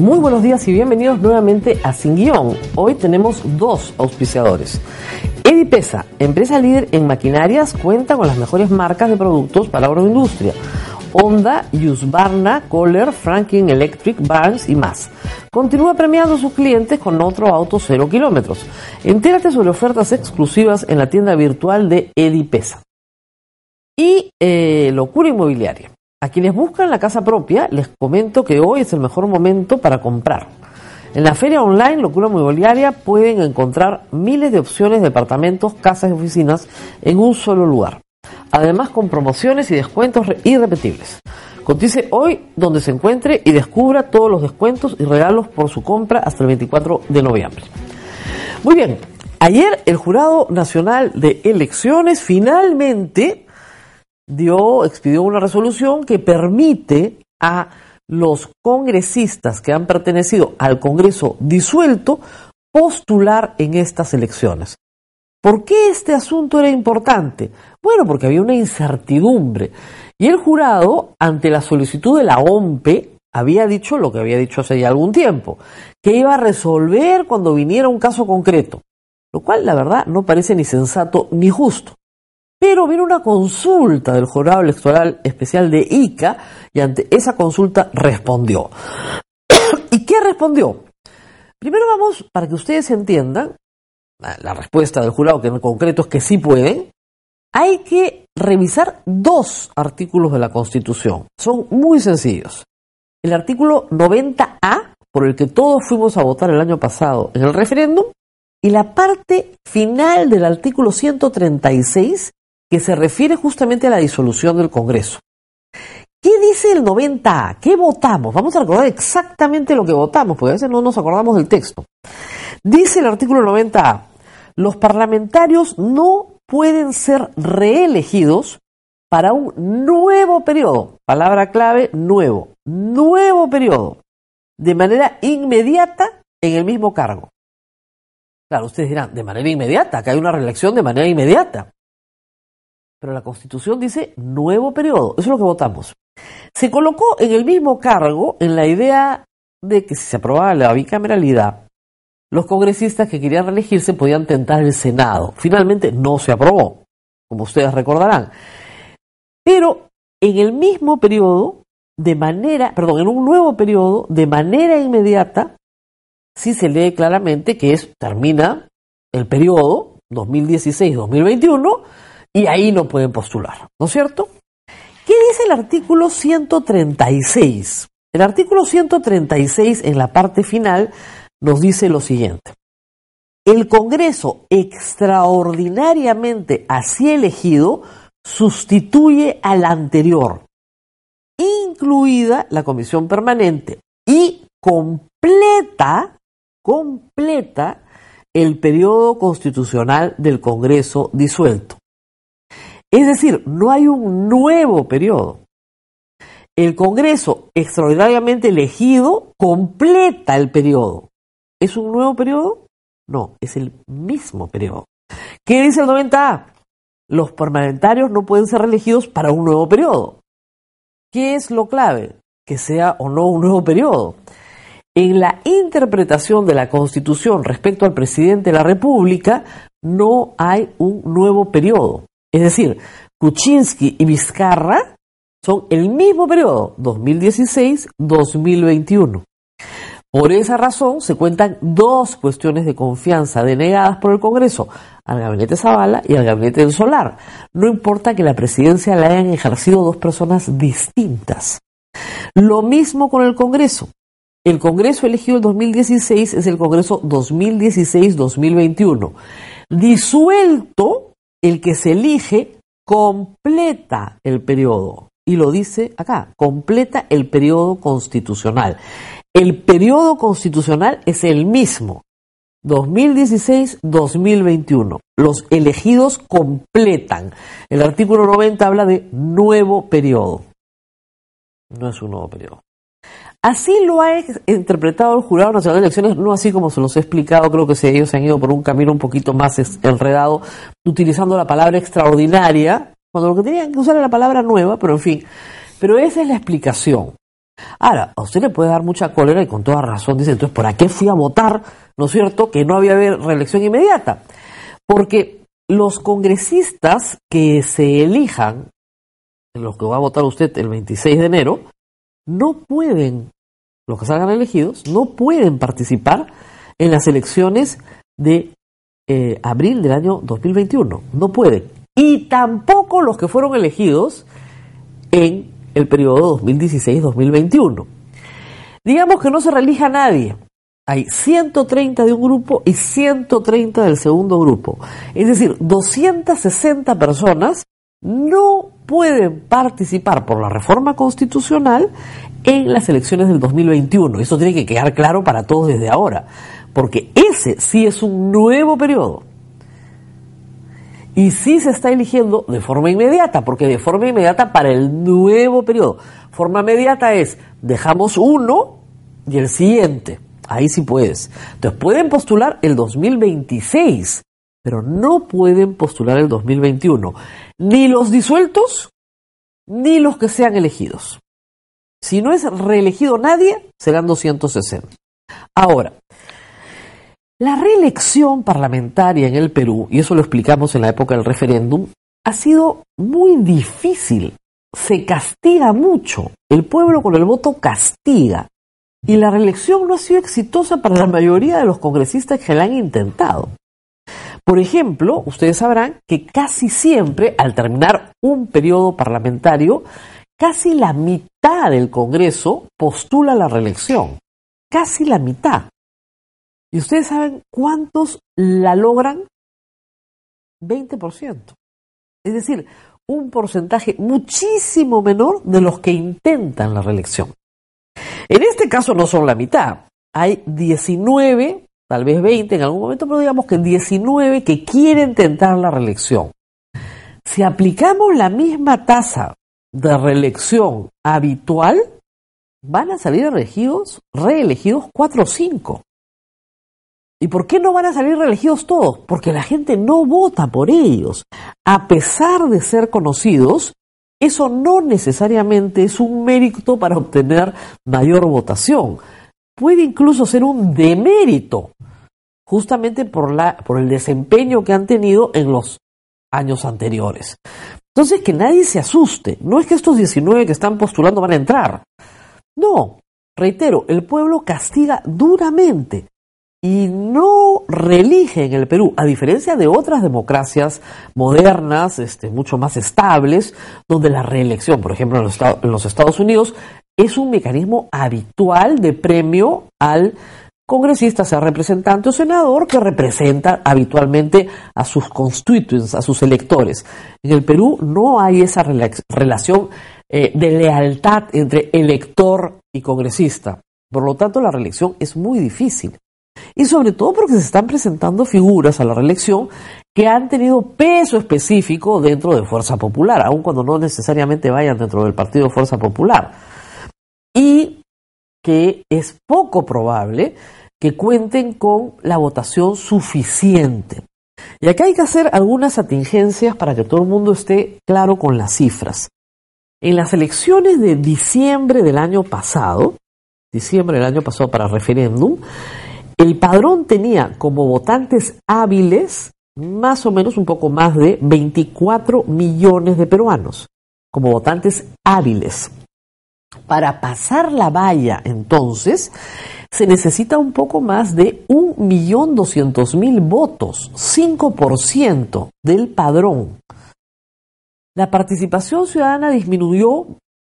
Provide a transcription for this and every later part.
Muy buenos días y bienvenidos nuevamente a Sin Guión. Hoy tenemos dos auspiciadores. Edipesa, empresa líder en maquinarias, cuenta con las mejores marcas de productos para agroindustria. Honda, Husqvarna, Kohler, Franklin Electric, Barnes y más. Continúa premiando a sus clientes con otro auto cero kilómetros. Entérate sobre ofertas exclusivas en la tienda virtual de Edipesa. Y eh, locura inmobiliaria. A quienes buscan la casa propia, les comento que hoy es el mejor momento para comprar. En la feria online Locura Inmobiliaria pueden encontrar miles de opciones de departamentos, casas y oficinas en un solo lugar. Además con promociones y descuentos irrepetibles. Cotice hoy donde se encuentre y descubra todos los descuentos y regalos por su compra hasta el 24 de noviembre. Muy bien, ayer el Jurado Nacional de Elecciones finalmente dio, expidió una resolución que permite a los congresistas que han pertenecido al Congreso disuelto postular en estas elecciones. ¿Por qué este asunto era importante? Bueno, porque había una incertidumbre. Y el jurado, ante la solicitud de la OMPE, había dicho lo que había dicho hace ya algún tiempo, que iba a resolver cuando viniera un caso concreto, lo cual la verdad no parece ni sensato ni justo. Pero vino una consulta del Jurado Electoral Especial de ICA y ante esa consulta respondió. ¿Y qué respondió? Primero vamos, para que ustedes entiendan, la respuesta del jurado, que en concreto es que sí pueden, hay que revisar dos artículos de la Constitución. Son muy sencillos. El artículo 90A, por el que todos fuimos a votar el año pasado en el referéndum, y la parte final del artículo 136, que se refiere justamente a la disolución del Congreso. ¿Qué dice el 90A? ¿Qué votamos? Vamos a recordar exactamente lo que votamos, porque a veces no nos acordamos del texto. Dice el artículo 90A, los parlamentarios no pueden ser reelegidos para un nuevo periodo, palabra clave, nuevo, nuevo periodo, de manera inmediata en el mismo cargo. Claro, ustedes dirán, de manera inmediata, que hay una reelección de manera inmediata. Pero la Constitución dice nuevo periodo. Eso es lo que votamos. Se colocó en el mismo cargo en la idea de que si se aprobaba la bicameralidad, los congresistas que querían reelegirse podían tentar el Senado. Finalmente no se aprobó, como ustedes recordarán. Pero en el mismo periodo, de manera, perdón, en un nuevo periodo, de manera inmediata, sí se lee claramente que es, termina el periodo 2016-2021 y ahí no pueden postular, ¿no es cierto? ¿Qué dice el artículo 136? El artículo 136 en la parte final nos dice lo siguiente. El Congreso extraordinariamente así elegido sustituye al anterior, incluida la comisión permanente, y completa, completa el periodo constitucional del Congreso disuelto. Es decir, no hay un nuevo periodo. El Congreso extraordinariamente elegido completa el periodo. ¿Es un nuevo periodo? No, es el mismo periodo. ¿Qué dice el 90A? Los parlamentarios no pueden ser elegidos para un nuevo periodo. ¿Qué es lo clave? Que sea o no un nuevo periodo. En la interpretación de la Constitución respecto al presidente de la República, no hay un nuevo periodo. Es decir, Kuczynski y Vizcarra son el mismo periodo, 2016-2021. Por esa razón se cuentan dos cuestiones de confianza denegadas por el Congreso, al gabinete Zavala y al gabinete del Solar. No importa que la presidencia la hayan ejercido dos personas distintas. Lo mismo con el Congreso. El Congreso elegido en 2016 es el Congreso 2016-2021. Disuelto el que se elige completa el periodo y lo dice acá, completa el periodo constitucional. El periodo constitucional es el mismo, 2016-2021. Los elegidos completan. El artículo 90 habla de nuevo periodo. No es un nuevo periodo. Así lo ha interpretado el Jurado Nacional de Elecciones, no así como se los he explicado, creo que ellos se han ido por un camino un poquito más enredado, utilizando la palabra extraordinaria, cuando lo que tenían que usar era la palabra nueva, pero en fin. Pero esa es la explicación. Ahora, a usted le puede dar mucha cólera y con toda razón dice, entonces, ¿por qué fui a votar? ¿No es cierto? Que no había reelección inmediata. Porque los congresistas que se elijan, los que va a votar usted el 26 de enero, no pueden, los que salgan elegidos, no pueden participar en las elecciones de eh, abril del año 2021. No pueden. Y tampoco los que fueron elegidos en el periodo 2016-2021. Digamos que no se reelija nadie. Hay 130 de un grupo y 130 del segundo grupo. Es decir, 260 personas no pueden participar por la reforma constitucional en las elecciones del 2021. Eso tiene que quedar claro para todos desde ahora, porque ese sí es un nuevo periodo. Y sí se está eligiendo de forma inmediata, porque de forma inmediata para el nuevo periodo. Forma inmediata es, dejamos uno y el siguiente. Ahí sí puedes. Entonces pueden postular el 2026, pero no pueden postular el 2021. Ni los disueltos, ni los que sean elegidos. Si no es reelegido nadie, serán 260. Ahora, la reelección parlamentaria en el Perú, y eso lo explicamos en la época del referéndum, ha sido muy difícil. Se castiga mucho. El pueblo con el voto castiga. Y la reelección no ha sido exitosa para la mayoría de los congresistas que la han intentado. Por ejemplo, ustedes sabrán que casi siempre, al terminar un periodo parlamentario, casi la mitad del Congreso postula la reelección. Casi la mitad. ¿Y ustedes saben cuántos la logran? 20%. Es decir, un porcentaje muchísimo menor de los que intentan la reelección. En este caso no son la mitad. Hay 19, tal vez 20 en algún momento, pero digamos que 19 que quieren tentar la reelección. Si aplicamos la misma tasa de reelección habitual, van a salir reelegidos, reelegidos 4 o 5. ¿Y por qué no van a salir reelegidos todos? Porque la gente no vota por ellos. A pesar de ser conocidos, eso no necesariamente es un mérito para obtener mayor votación. Puede incluso ser un demérito, justamente por, la, por el desempeño que han tenido en los años anteriores. Entonces, que nadie se asuste. No es que estos 19 que están postulando van a entrar. No, reitero, el pueblo castiga duramente y no reelige en el Perú, a diferencia de otras democracias modernas, este, mucho más estables, donde la reelección, por ejemplo, en los, en los Estados Unidos, es un mecanismo habitual de premio al congresista, sea representante o senador, que representa habitualmente a sus constituents, a sus electores. En el Perú no hay esa relación eh, de lealtad entre elector y congresista. Por lo tanto, la reelección es muy difícil y sobre todo porque se están presentando figuras a la reelección que han tenido peso específico dentro de Fuerza Popular, aun cuando no necesariamente vayan dentro del partido Fuerza Popular. Que es poco probable que cuenten con la votación suficiente. Y acá hay que hacer algunas atingencias para que todo el mundo esté claro con las cifras. En las elecciones de diciembre del año pasado, diciembre del año pasado para referéndum, el padrón tenía como votantes hábiles más o menos un poco más de 24 millones de peruanos, como votantes hábiles. Para pasar la valla, entonces, se necesita un poco más de 1.200.000 votos, 5% del padrón. La participación ciudadana disminuyó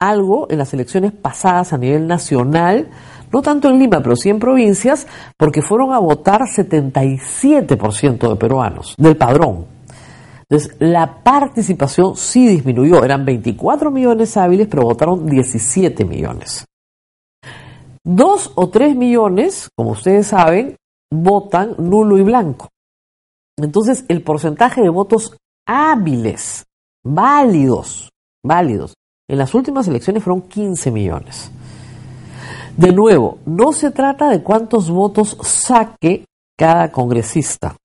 algo en las elecciones pasadas a nivel nacional, no tanto en Lima, pero sí en provincias, porque fueron a votar 77% de peruanos, del padrón. Entonces, la participación sí disminuyó. Eran 24 millones hábiles, pero votaron 17 millones. Dos o tres millones, como ustedes saben, votan nulo y blanco. Entonces, el porcentaje de votos hábiles, válidos, válidos, en las últimas elecciones fueron 15 millones. De nuevo, no se trata de cuántos votos saque cada congresista.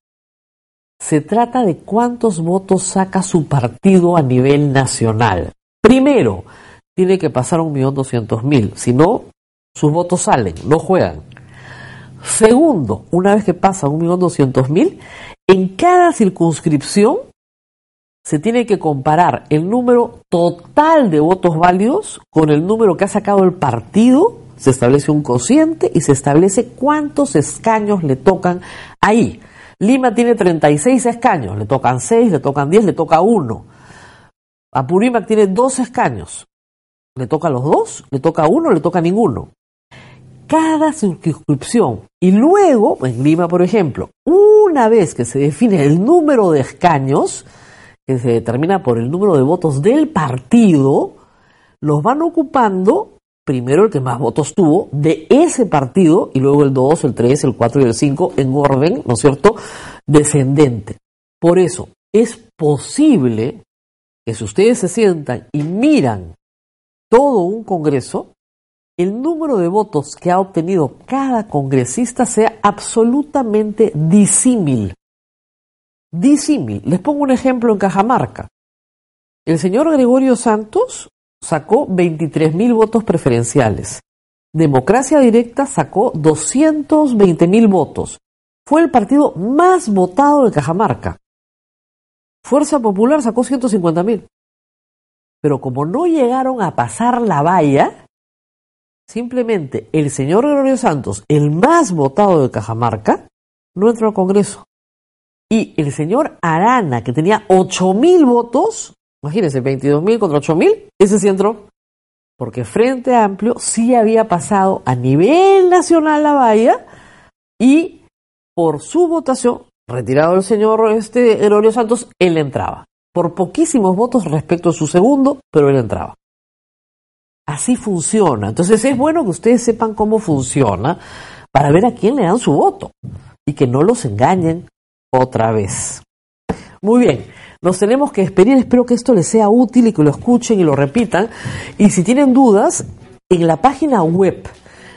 Se trata de cuántos votos saca su partido a nivel nacional. Primero, tiene que pasar un millón doscientos mil. Si no, sus votos salen, no juegan. Segundo, una vez que pasa un millón doscientos mil, en cada circunscripción se tiene que comparar el número total de votos válidos con el número que ha sacado el partido, se establece un cociente y se establece cuántos escaños le tocan ahí. Lima tiene 36 escaños, le tocan 6, le tocan 10, le toca 1. Apurímac tiene 2 escaños, le toca los 2, le toca 1, le toca ninguno. Cada circunscripción y luego, en Lima por ejemplo, una vez que se define el número de escaños, que se determina por el número de votos del partido, los van ocupando primero el que más votos tuvo de ese partido y luego el 2, el 3, el 4 y el 5 en orden, ¿no es cierto?, descendente. Por eso, es posible que si ustedes se sientan y miran todo un Congreso, el número de votos que ha obtenido cada congresista sea absolutamente disímil. Disímil. Les pongo un ejemplo en Cajamarca. El señor Gregorio Santos sacó 23 mil votos preferenciales. Democracia Directa sacó 220 mil votos. Fue el partido más votado de Cajamarca. Fuerza Popular sacó 150 mil. Pero como no llegaron a pasar la valla, simplemente el señor Gregorio Santos, el más votado de Cajamarca, no entró al Congreso. Y el señor Arana, que tenía 8 mil votos, Imagínense, 22.000 contra 8.000, ese sí entró. Porque Frente Amplio sí había pasado a nivel nacional la valla y por su votación, retirado el señor este, Santos, él entraba. Por poquísimos votos respecto a su segundo, pero él entraba. Así funciona. Entonces es bueno que ustedes sepan cómo funciona para ver a quién le dan su voto y que no los engañen otra vez. Muy bien. Nos tenemos que despedir, espero que esto les sea útil y que lo escuchen y lo repitan. Y si tienen dudas, en la página web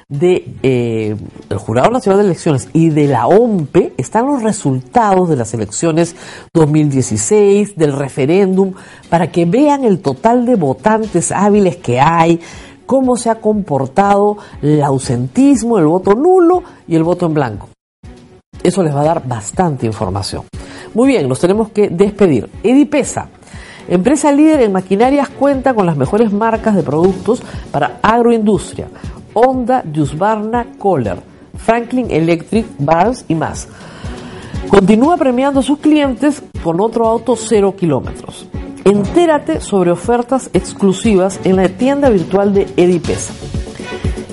del de, eh, Jurado Nacional de Elecciones y de la OMPE están los resultados de las elecciones 2016, del referéndum, para que vean el total de votantes hábiles que hay, cómo se ha comportado el ausentismo, el voto nulo y el voto en blanco. Eso les va a dar bastante información. Muy bien, nos tenemos que despedir. Edipesa, empresa líder en maquinarias, cuenta con las mejores marcas de productos para agroindustria. Honda, Husqvarna, Kohler, Franklin Electric, Bars y más. Continúa premiando a sus clientes con otro auto cero kilómetros. Entérate sobre ofertas exclusivas en la tienda virtual de Edipesa.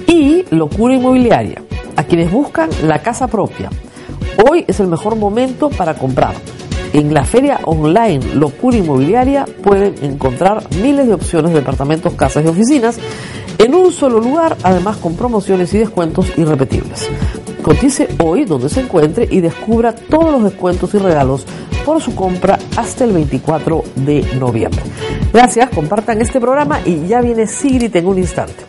Y Locura Inmobiliaria, a quienes buscan la casa propia Hoy es el mejor momento para comprar. En la feria online Locura Inmobiliaria pueden encontrar miles de opciones de departamentos, casas y oficinas en un solo lugar, además con promociones y descuentos irrepetibles. Cotice hoy donde se encuentre y descubra todos los descuentos y regalos por su compra hasta el 24 de noviembre. Gracias, compartan este programa y ya viene Sigrid en un instante.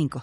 5.